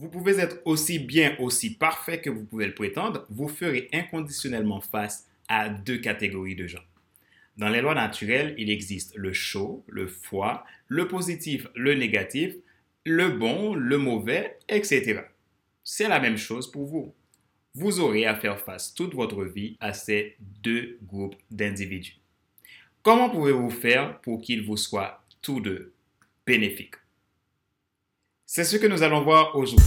Vous pouvez être aussi bien, aussi parfait que vous pouvez le prétendre, vous ferez inconditionnellement face à deux catégories de gens. Dans les lois naturelles, il existe le chaud, le froid, le positif, le négatif, le bon, le mauvais, etc. C'est la même chose pour vous. Vous aurez à faire face toute votre vie à ces deux groupes d'individus. Comment pouvez-vous faire pour qu'ils vous soient tous deux bénéfiques? C'est ce que nous allons voir aujourd'hui.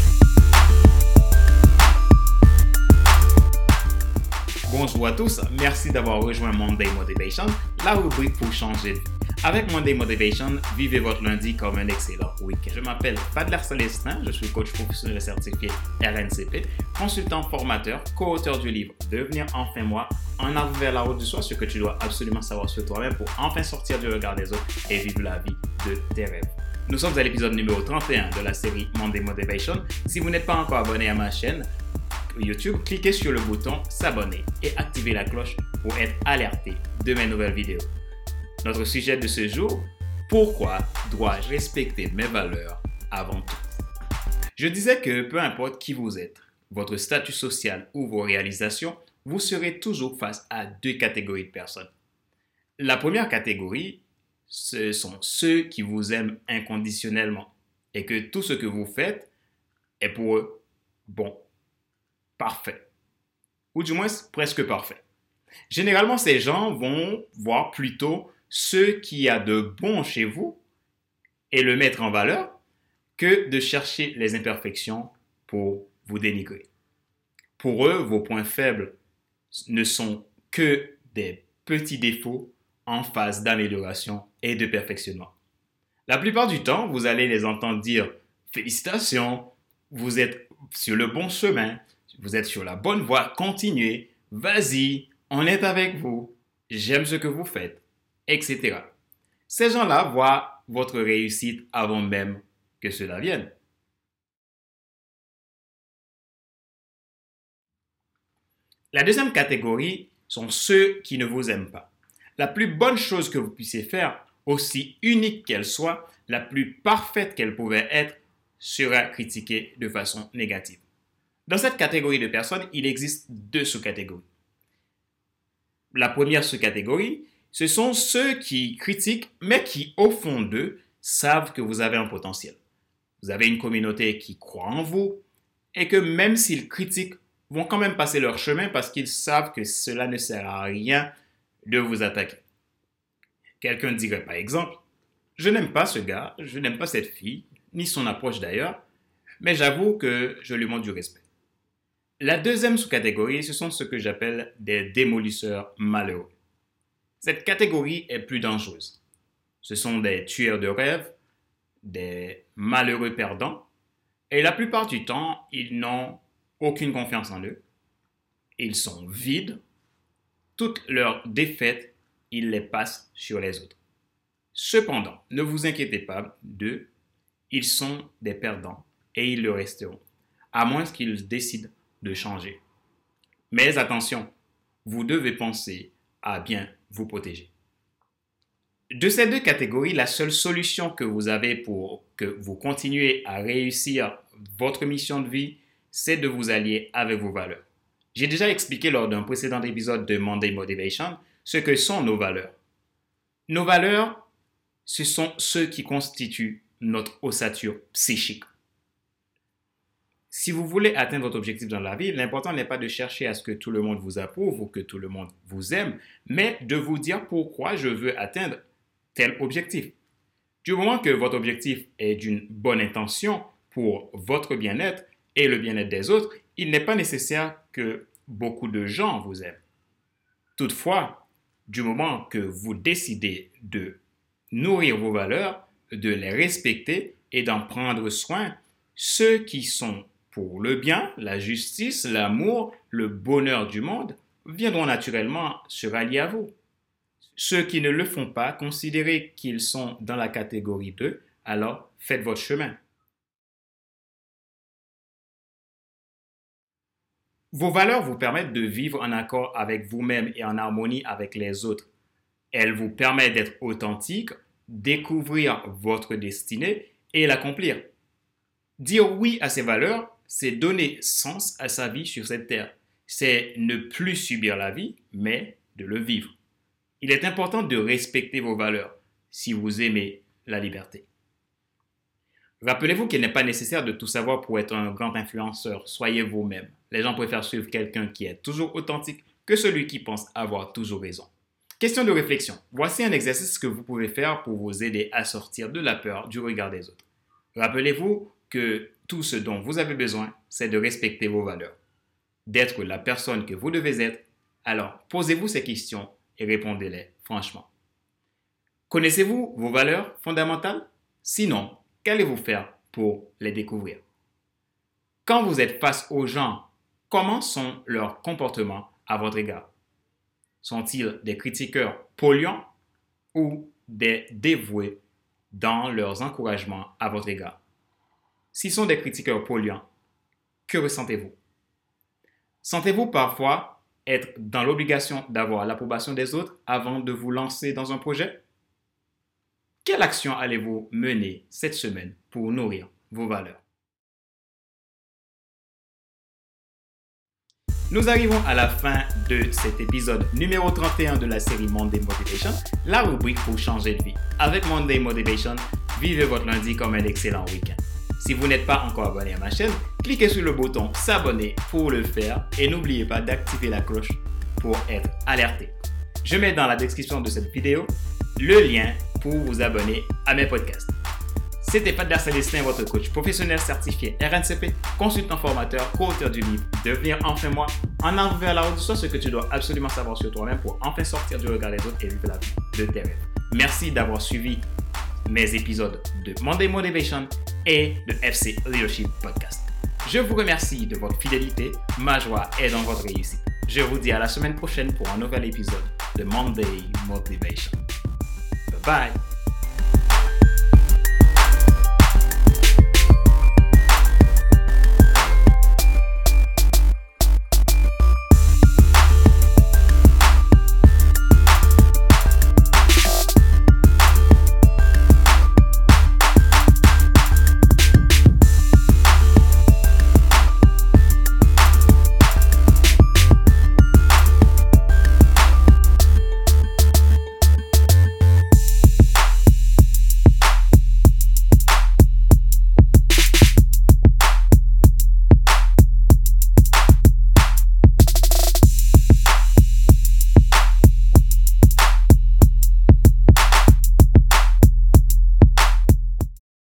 Bonjour à tous, merci d'avoir rejoint Monday Motivation, la rubrique pour changer de vie. Avec Monday Motivation, vivez votre lundi comme un excellent week-end. Je m'appelle Fadler Célestin, je suis coach professionnel certifié RNCP, consultant formateur, co-auteur du livre Devenir enfin moi, en avant vers la route du soir, ce que tu dois absolument savoir sur toi-même pour enfin sortir du regard des autres et vivre la vie de tes rêves. Nous sommes à l'épisode numéro 31 de la série Monday Motivation. Si vous n'êtes pas encore abonné à ma chaîne, YouTube, cliquez sur le bouton s'abonner et activez la cloche pour être alerté de mes nouvelles vidéos. Notre sujet de ce jour, pourquoi dois-je respecter mes valeurs avant tout? Je disais que peu importe qui vous êtes, votre statut social ou vos réalisations, vous serez toujours face à deux catégories de personnes. La première catégorie, ce sont ceux qui vous aiment inconditionnellement et que tout ce que vous faites est pour eux bon parfait. Ou du moins presque parfait. Généralement, ces gens vont voir plutôt ce qu'il y a de bon chez vous et le mettre en valeur que de chercher les imperfections pour vous dénigrer. Pour eux, vos points faibles ne sont que des petits défauts en phase d'amélioration et de perfectionnement. La plupart du temps, vous allez les entendre dire Félicitations, vous êtes sur le bon chemin, vous êtes sur la bonne voie, continuez, vas-y, on est avec vous, j'aime ce que vous faites, etc. Ces gens-là voient votre réussite avant même que cela vienne. La deuxième catégorie sont ceux qui ne vous aiment pas. La plus bonne chose que vous puissiez faire, aussi unique qu'elle soit, la plus parfaite qu'elle pouvait être, sera critiquée de façon négative. Dans cette catégorie de personnes, il existe deux sous-catégories. La première sous-catégorie, ce sont ceux qui critiquent, mais qui, au fond d'eux, savent que vous avez un potentiel. Vous avez une communauté qui croit en vous et que même s'ils critiquent, vont quand même passer leur chemin parce qu'ils savent que cela ne sert à rien de vous attaquer. Quelqu'un dirait par exemple, je n'aime pas ce gars, je n'aime pas cette fille, ni son approche d'ailleurs, mais j'avoue que je lui montre du respect. La deuxième sous-catégorie, ce sont ce que j'appelle des démolisseurs malheureux. Cette catégorie est plus dangereuse. Ce sont des tueurs de rêves, des malheureux perdants, et la plupart du temps, ils n'ont aucune confiance en eux. Ils sont vides. Toutes leurs défaites, ils les passent sur les autres. Cependant, ne vous inquiétez pas d'eux, ils sont des perdants et ils le resteront, à moins qu'ils décident de changer. Mais attention, vous devez penser à bien vous protéger. De ces deux catégories, la seule solution que vous avez pour que vous continuez à réussir votre mission de vie, c'est de vous allier avec vos valeurs. J'ai déjà expliqué lors d'un précédent épisode de Monday Motivation ce que sont nos valeurs. Nos valeurs, ce sont ceux qui constituent notre ossature psychique si vous voulez atteindre votre objectif dans la vie, l'important n'est pas de chercher à ce que tout le monde vous approuve ou que tout le monde vous aime, mais de vous dire pourquoi je veux atteindre tel objectif. Du moment que votre objectif est d'une bonne intention pour votre bien-être et le bien-être des autres, il n'est pas nécessaire que beaucoup de gens vous aiment. Toutefois, du moment que vous décidez de nourrir vos valeurs, de les respecter et d'en prendre soin, ceux qui sont pour le bien, la justice, l'amour, le bonheur du monde viendront naturellement se rallier à vous. Ceux qui ne le font pas, considérez qu'ils sont dans la catégorie 2, alors faites votre chemin. Vos valeurs vous permettent de vivre en accord avec vous-même et en harmonie avec les autres. Elles vous permettent d'être authentique, découvrir votre destinée et l'accomplir. Dire oui à ses valeurs, c'est donner sens à sa vie sur cette terre. C'est ne plus subir la vie, mais de le vivre. Il est important de respecter vos valeurs si vous aimez la liberté. Rappelez-vous qu'il n'est pas nécessaire de tout savoir pour être un grand influenceur. Soyez vous-même. Les gens préfèrent suivre quelqu'un qui est toujours authentique que celui qui pense avoir toujours raison. Question de réflexion. Voici un exercice que vous pouvez faire pour vous aider à sortir de la peur du regard des autres. Rappelez-vous que tout ce dont vous avez besoin, c'est de respecter vos valeurs, d'être la personne que vous devez être. Alors, posez-vous ces questions et répondez-les franchement. Connaissez-vous vos valeurs fondamentales? Sinon, qu'allez-vous faire pour les découvrir? Quand vous êtes face aux gens, comment sont leurs comportements à votre égard? Sont-ils des critiqueurs polluants ou des dévoués dans leurs encouragements à votre égard? S'ils sont des critiqueurs polluants, que ressentez-vous? Sentez-vous parfois être dans l'obligation d'avoir l'approbation des autres avant de vous lancer dans un projet? Quelle action allez-vous mener cette semaine pour nourrir vos valeurs? Nous arrivons à la fin de cet épisode numéro 31 de la série Monday Motivation, la rubrique pour changer de vie. Avec Monday Motivation, vivez votre lundi comme un excellent week-end. Si vous n'êtes pas encore abonné à ma chaîne, cliquez sur le bouton s'abonner pour le faire et n'oubliez pas d'activer la cloche pour être alerté. Je mets dans la description de cette vidéo le lien pour vous abonner à mes podcasts. C'était Pat Célestin, votre coach professionnel certifié RNCP, consultant formateur, co-auteur du livre Devenir enfin moi, en avant vers la route, soit ce que tu dois absolument savoir sur toi-même pour enfin sortir du regard des autres et vivre la vie de tes rêves. Merci d'avoir suivi mes épisodes de Monday Motivation et de FC Leadership Podcast. Je vous remercie de votre fidélité. Ma joie est dans votre réussite. Je vous dis à la semaine prochaine pour un nouvel épisode de Monday Motivation. Bye.